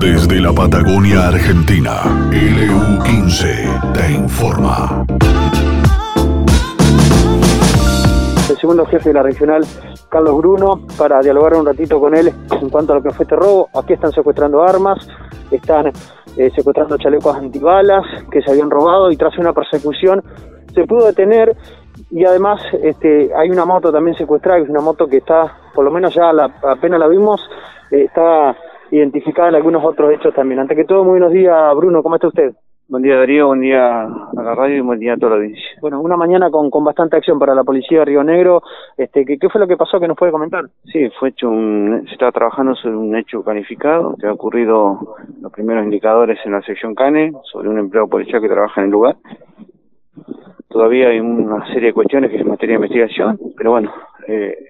Desde la Patagonia Argentina, LU15 te informa. El segundo jefe de la regional, Carlos Bruno, para dialogar un ratito con él en cuanto a lo que fue este robo. Aquí están secuestrando armas, están eh, secuestrando chalecos antibalas que se habían robado y tras una persecución se pudo detener y además este, hay una moto también secuestrada, que es una moto que está, por lo menos ya apenas la vimos, eh, está identificada en algunos otros hechos también. Ante que todo, muy buenos días, Bruno, ¿cómo está usted? Buen día Darío, buen día a la radio y buen día a toda la audiencia. Bueno, una mañana con, con bastante acción para la policía de Río Negro. Este, ¿qué, ¿Qué fue lo que pasó que nos puede comentar? Sí, fue hecho un, se estaba trabajando sobre un hecho calificado que ha ocurrido los primeros indicadores en la sección CANE sobre un empleado policial que trabaja en el lugar. Todavía hay una serie de cuestiones que es materia de investigación, pero bueno, eh,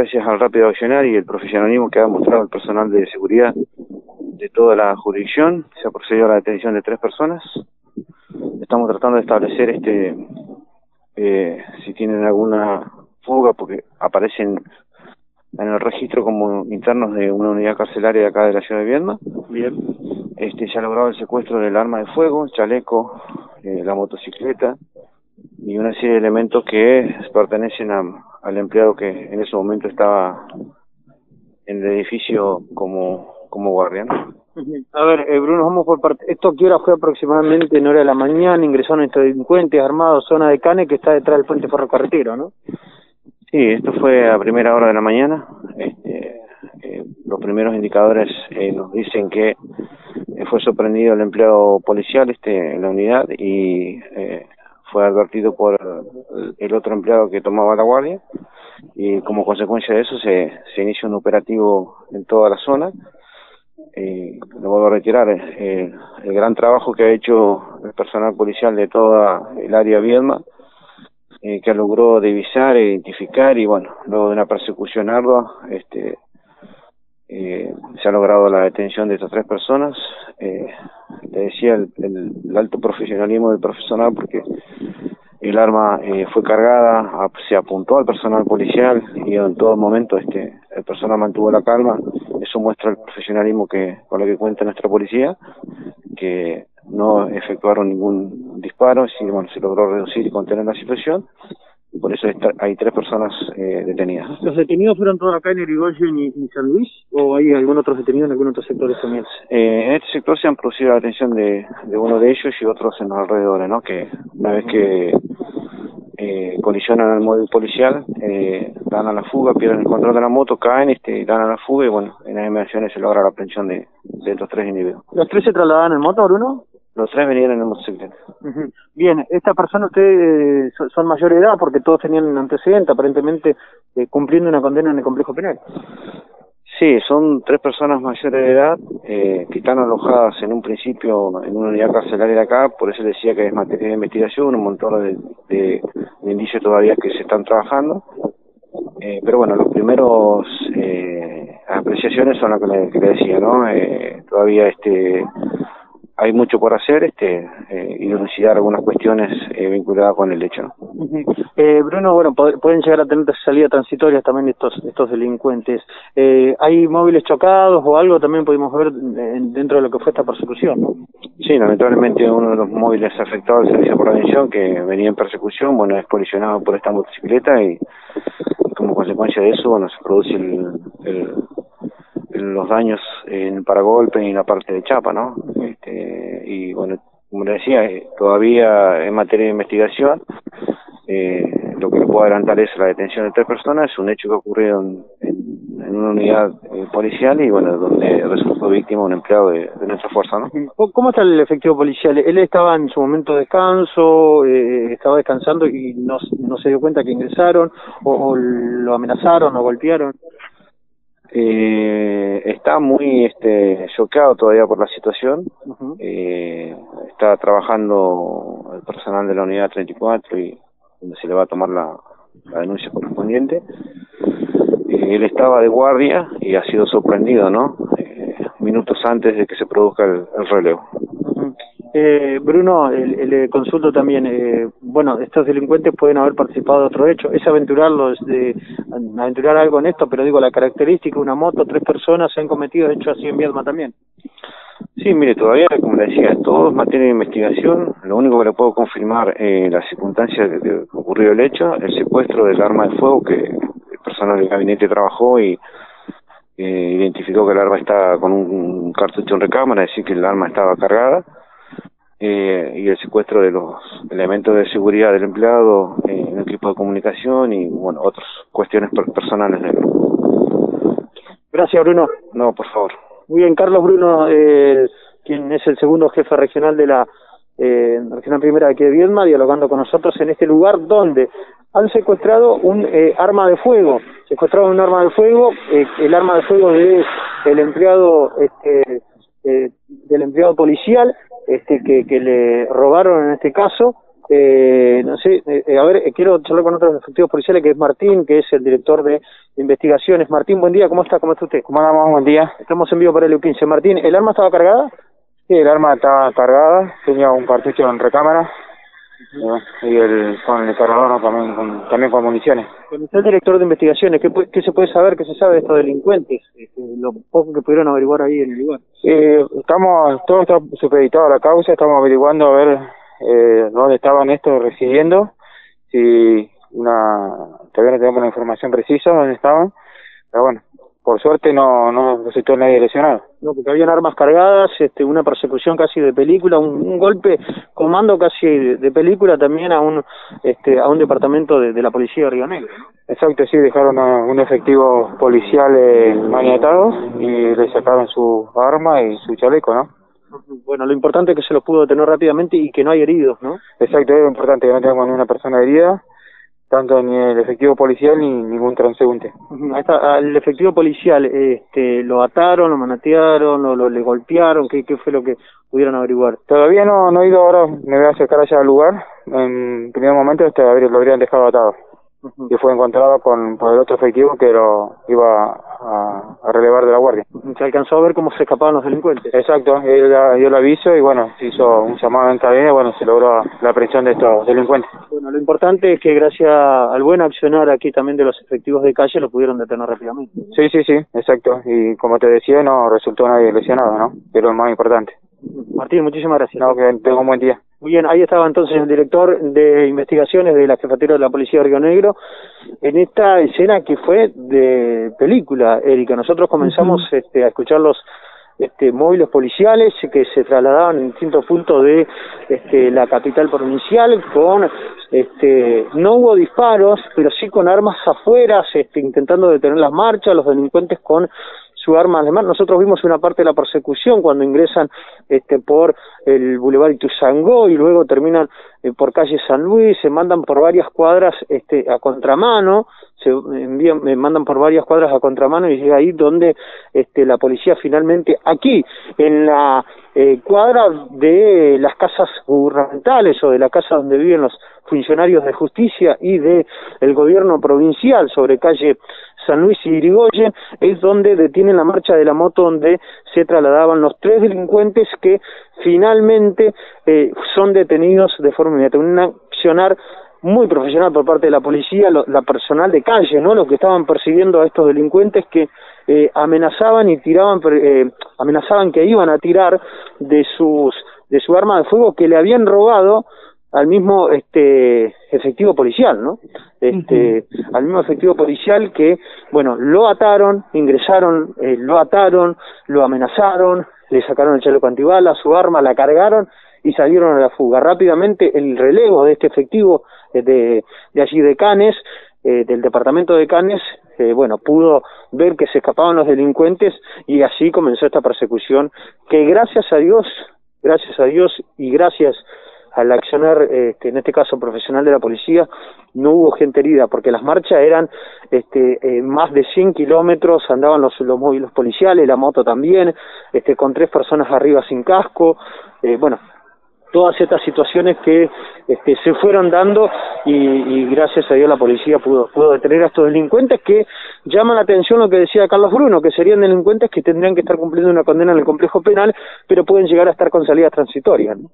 gracias al rápido accionar y el profesionalismo que ha mostrado el personal de seguridad de toda la jurisdicción, se ha procedido a la detención de tres personas. Estamos tratando de establecer este eh, si tienen alguna fuga, porque aparecen en el registro como internos de una unidad carcelaria de acá de la ciudad de Viedma. Bien. Este, se ha logrado el secuestro del arma de fuego, el chaleco, eh, la motocicleta y una serie de elementos que pertenecen a, al empleado que en ese momento estaba en el edificio como, como guardia. ¿no? A ver, eh, Bruno, vamos por parte. ¿Esto qué hora fue aproximadamente en hora de la mañana? Ingresaron estos delincuentes armados, zona de Cane, que está detrás del puente ferrocarretero, ¿no? Sí, esto fue a primera hora de la mañana. Este, eh, los primeros indicadores eh, nos dicen que eh, fue sorprendido el empleado policial este en la unidad y eh, fue advertido por el otro empleado que tomaba la guardia y como consecuencia de eso se, se inicia un operativo en toda la zona. Eh, lo vuelvo a retirar, eh, el gran trabajo que ha hecho el personal policial de toda el área Viedma, eh, que logró divisar, identificar y bueno, luego de una persecución ardua, este, eh, se ha logrado la detención de estas tres personas. Eh, le decía el, el, el alto profesionalismo del profesional porque el arma eh, fue cargada, se apuntó al personal policial y en todo momento este el personal mantuvo la calma. Eso muestra el profesionalismo que con lo que cuenta nuestra policía, que no efectuaron ningún disparo, sino bueno, se logró reducir y contener la situación. Por eso hay tres personas eh, detenidas. ¿Los detenidos fueron todos acá en Irigoyen y, y, San Luis? ¿O hay algún otro detenido en algún otro sector también? Eh, en este sector se han producido la detención de, de uno de ellos y otros en los alrededores, ¿no? Que una vez que eh, colisionan al móvil policial, eh, dan a la fuga, pierden el control de la moto, caen, este, dan a la fuga y bueno, en las inmediaciones se logra la aprehensión de, de estos tres individuos. ¿Los tres se trasladaban en moto, Bruno? Los tres venían en el motocicleta. Uh -huh. Bien, esta persona ustedes eh, son mayor de edad porque todos tenían un antecedente, aparentemente eh, cumpliendo una condena en el complejo penal. Sí, son tres personas mayores de edad eh, que están alojadas en un principio en una unidad carcelaria de acá, por eso decía que es materia de investigación, un montón de, de, de indicios todavía que se están trabajando. Eh, pero bueno, los primeros eh, apreciaciones son las que le, que le decía, ¿no? Eh, todavía este hay mucho por hacer este eh, y elucidar algunas cuestiones eh, vinculadas con el hecho. ¿no? Uh -huh. eh, Bruno, bueno, pueden llegar a tener salidas transitorias también estos estos delincuentes. Eh, ¿Hay móviles chocados o algo también pudimos ver dentro de lo que fue esta persecución? ¿no? Sí, lamentablemente uno de los móviles afectados al servicio por atención que venía en persecución, bueno, es colisionado por esta motocicleta y como consecuencia de eso, bueno, se produce el, el los daños en el paragolpe y en la parte de chapa, ¿no? Este, y bueno, como le decía, eh, todavía en materia de investigación, eh, lo que puedo adelantar es la detención de tres personas, un hecho que ocurrió en, en, en una unidad eh, policial y bueno, donde resultó víctima un empleado de, de, nuestra fuerza, ¿no? ¿Cómo está el efectivo policial? Él estaba en su momento de descanso, eh, estaba descansando y no, no se dio cuenta que ingresaron, o, o lo amenazaron o golpearon eh, está muy este choqueado todavía por la situación uh -huh. eh, está trabajando el personal de la unidad 34 y donde se le va a tomar la, la denuncia correspondiente eh, él estaba de guardia y ha sido sorprendido no eh, minutos antes de que se produzca el, el relevo. Eh, Bruno, le, le, consulto también, eh, bueno, estos delincuentes pueden haber participado de otro hecho, es aventurarlos, de, aventurar algo en esto, pero digo, la característica, una moto, tres personas se han cometido hecho así en Viedma también. Sí, mire, todavía, como le decía, todo es materia de investigación. Lo único que le puedo confirmar eh, las circunstancias de que ocurrió el hecho, el secuestro del arma de fuego que el personal del gabinete trabajó y eh, identificó que el arma estaba con un, cartucho en recámara, es decir, que el arma estaba cargada. Eh, y el secuestro de los elementos de seguridad del empleado eh, en el equipo de comunicación y, bueno, otras cuestiones personales de Gracias, Bruno. No, por favor. Muy bien, Carlos Bruno, eh, quien es el segundo jefe regional de la eh, Regional Primera de aquí de Viedma, dialogando con nosotros en este lugar donde han secuestrado un eh, arma de fuego, secuestrado un arma de fuego, eh, el arma de fuego de el empleado este, eh, del empleado policial este que, que le robaron en este caso eh, no sé, eh, a ver, eh, quiero charlar con otros efectivos policiales, que es Martín, que es el director de investigaciones. Martín, buen día, ¿cómo está? ¿Cómo está usted? ¿Cómo andamos? Buen día. Estamos en vivo para el U15. Martín, ¿el arma estaba cargada? Sí, el arma estaba cargada, tenía un cartucho en recámara y el con el cargador también, con, también con municiones. Cuando usted es director de investigaciones, ¿qué, ¿qué, se puede saber, qué se sabe de estos delincuentes? Este, lo poco que pudieron averiguar ahí en el lugar. Eh, estamos, todo está supeditado a la causa, estamos averiguando a ver eh, dónde estaban estos residiendo, si una, todavía no tenemos la información precisa dónde estaban, pero bueno, por suerte no, no resultó nadie lesionado. No, porque habían armas cargadas, este, una persecución casi de película, un, un golpe, comando casi de, de, película también a un, este, a un departamento de, de la policía de Río Negro. Exacto, sí, dejaron a un efectivo policial eh, maniatado y le sacaron su arma y su chaleco, ¿no? Bueno, lo importante es que se los pudo detener rápidamente y que no hay heridos, ¿no? Exacto, es importante que no tengamos ninguna persona herida, tanto ni el efectivo policial ni ningún transeúnte. Está, al efectivo policial, este, ¿lo ataron, lo manatearon, lo, lo le golpearon? ¿Qué, ¿Qué fue lo que pudieron averiguar? Todavía no, no he ido ahora, me voy a acercar allá al lugar. En primer momento este, lo habrían dejado atado. Y fue encontrado con, por el otro efectivo que lo iba a, a, relevar de la guardia. ¿Se alcanzó a ver cómo se escapaban los delincuentes? Exacto, él dio el aviso y bueno, se hizo un llamado en cadena y bueno, se logró la aprehensión de estos delincuentes. Bueno, lo importante es que gracias al buen accionar aquí también de los efectivos de calle lo pudieron detener rápidamente. Sí, sí, sí, exacto. Y como te decía, no resultó nadie lesionado, ¿no? Que es lo más importante. Martín, muchísimas gracias. No, que tenga un buen día. Muy bien, ahí estaba entonces el director de investigaciones de la jefatura de la Policía de Río Negro en esta escena que fue de película, Erika. Nosotros comenzamos uh -huh. este, a escuchar los este, móviles policiales que se trasladaban en distintos puntos de este, la capital provincial con este no hubo disparos pero sí con armas afuera este, intentando detener las marchas los delincuentes con su arma de mar. Nosotros vimos una parte de la persecución cuando ingresan este por el Boulevard Ituzangó y luego terminan eh, por calle San Luis, se mandan por varias cuadras este a contramano, se envían, me mandan por varias cuadras a contramano y llega ahí donde este la policía finalmente aquí en la eh, cuadra de las casas gubernamentales o de la casa donde viven los funcionarios de justicia y de el gobierno provincial sobre calle San Luis y Irigoyen es donde detienen la marcha de la moto donde se trasladaban los tres delincuentes que finalmente eh, son detenidos de forma inmediata. Un accionar muy profesional por parte de la policía, lo, la personal de calle, ¿no? Los que estaban persiguiendo a estos delincuentes que eh, amenazaban y tiraban, eh, amenazaban que iban a tirar de sus de su arma de fuego que le habían robado al mismo este efectivo policial, ¿no? Este, uh -huh. al mismo efectivo policial que, bueno, lo ataron, ingresaron, eh, lo ataron, lo amenazaron, le sacaron el chaleco antibalas, su arma, la cargaron y salieron a la fuga. Rápidamente el relevo de este efectivo eh, de, de allí de Canes, eh, del departamento de Canes, eh, bueno, pudo ver que se escapaban los delincuentes y así comenzó esta persecución que gracias a Dios, gracias a Dios y gracias al accionar, este, en este caso profesional de la policía, no hubo gente herida, porque las marchas eran este, eh, más de 100 kilómetros, andaban los, los móviles policiales, la moto también, este, con tres personas arriba sin casco, eh, bueno, todas estas situaciones que este, se fueron dando y, gracias a Dios la policía pudo, pudo detener a estos delincuentes que llaman la atención lo que decía Carlos Bruno, que serían delincuentes que tendrían que estar cumpliendo una condena en el complejo penal, pero pueden llegar a estar con salidas transitorias. ¿no?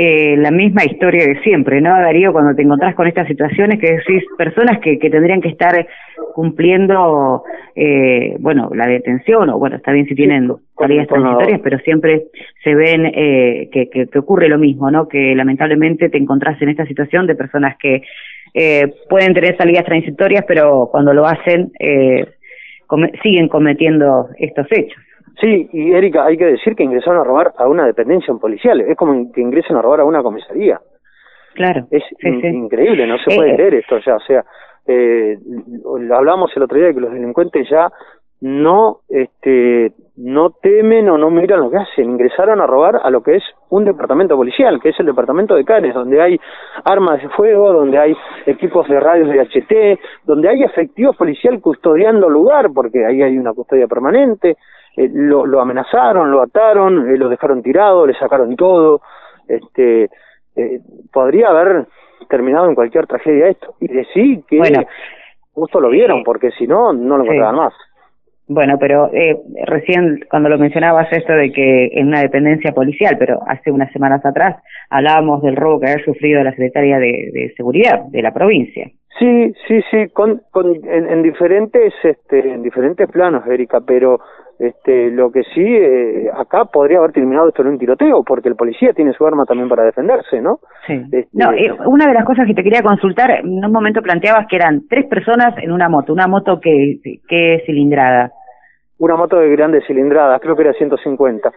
Eh, la misma historia de siempre, ¿no, Darío? Cuando te encontrás con estas situaciones que decís personas que, que tendrían que estar cumpliendo, eh, bueno, la detención, o bueno, está bien si tienen salidas transitorias, pero siempre se ven eh, que, que, ocurre lo mismo, ¿no? Que lamentablemente te encontrás en esta situación de personas que eh, pueden tener salidas transitorias, pero cuando lo hacen eh, siguen cometiendo estos hechos. Sí, y Erika, hay que decir que ingresaron a robar a una dependencia policial, es como que ingresen a robar a una comisaría. Claro. Es increíble, no se puede creer esto. Ya, o sea, eh, hablamos el otro día de que los delincuentes ya no este no temen o no miran lo que hacen, ingresaron a robar a lo que es un departamento policial, que es el departamento de Canes, donde hay armas de fuego, donde hay equipos de radios de HT, donde hay efectivos policial custodiando el lugar, porque ahí hay una custodia permanente, eh, lo, lo amenazaron, lo ataron, eh, lo dejaron tirado, le sacaron todo, este eh, podría haber terminado en cualquier tragedia esto. Y decir que justo lo vieron, porque si no, no lo encontraban más. Bueno, pero eh, recién cuando lo mencionabas esto de que en una dependencia policial, pero hace unas semanas atrás hablábamos del robo que había sufrido la secretaria de, Seguridad de la provincia. Sí, sí, sí, con, con en, en diferentes este, en diferentes planos, Erika, pero este, lo que sí, eh, acá podría haber terminado esto en un tiroteo, porque el policía tiene su arma también para defenderse, ¿no? Sí. Este, no, eh, una de las cosas que te quería consultar, en un momento planteabas que eran tres personas en una moto, una moto que, que cilindrada. Una moto de grandes cilindradas, creo que era 150.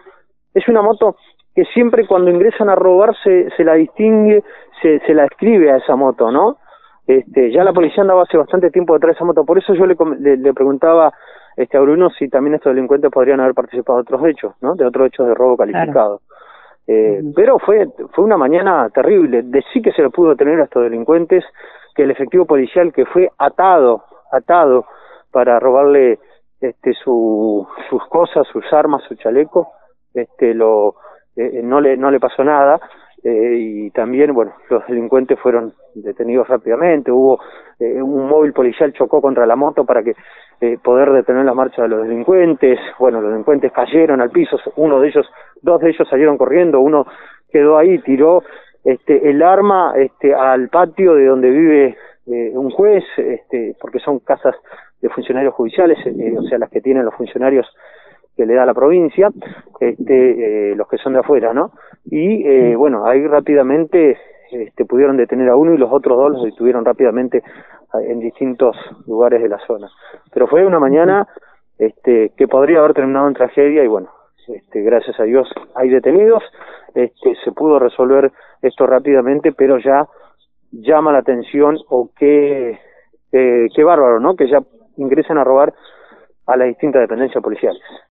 Es una moto que siempre cuando ingresan a robar se, se la distingue, se, se la escribe a esa moto, ¿no? Este, ya la policía andaba hace bastante tiempo detrás de esa moto, por eso yo le, le, le preguntaba este, a Bruno si también estos delincuentes podrían haber participado de otros hechos, ¿no? De otros hechos de robo calificado. Eh, Pero fue, fue una mañana terrible. De sí que se lo pudo tener a estos delincuentes, que el efectivo policial que fue atado, atado para robarle este, su, sus cosas, sus armas, su chaleco, este, lo, eh, no, le, no le pasó nada. Eh, y también, bueno, los delincuentes fueron detenidos rápidamente, hubo eh, un móvil policial chocó contra la moto para que eh, poder detener la marcha de los delincuentes, bueno, los delincuentes cayeron al piso, uno de ellos, dos de ellos salieron corriendo, uno quedó ahí, tiró este el arma este al patio de donde vive un juez, este porque son casas de funcionarios judiciales, o sea, las que tienen los funcionarios que le da la provincia, este, eh, los que son de afuera, ¿no? Y eh, bueno, ahí rápidamente este, pudieron detener a uno y los otros dos los detuvieron rápidamente eh, en distintos lugares de la zona. Pero fue una mañana este, que podría haber terminado en tragedia y bueno, este, gracias a Dios hay detenidos, este, se pudo resolver esto rápidamente, pero ya llama la atención o qué, qué bárbaro, ¿no? Que ya ingresen a robar a las distintas dependencias policiales.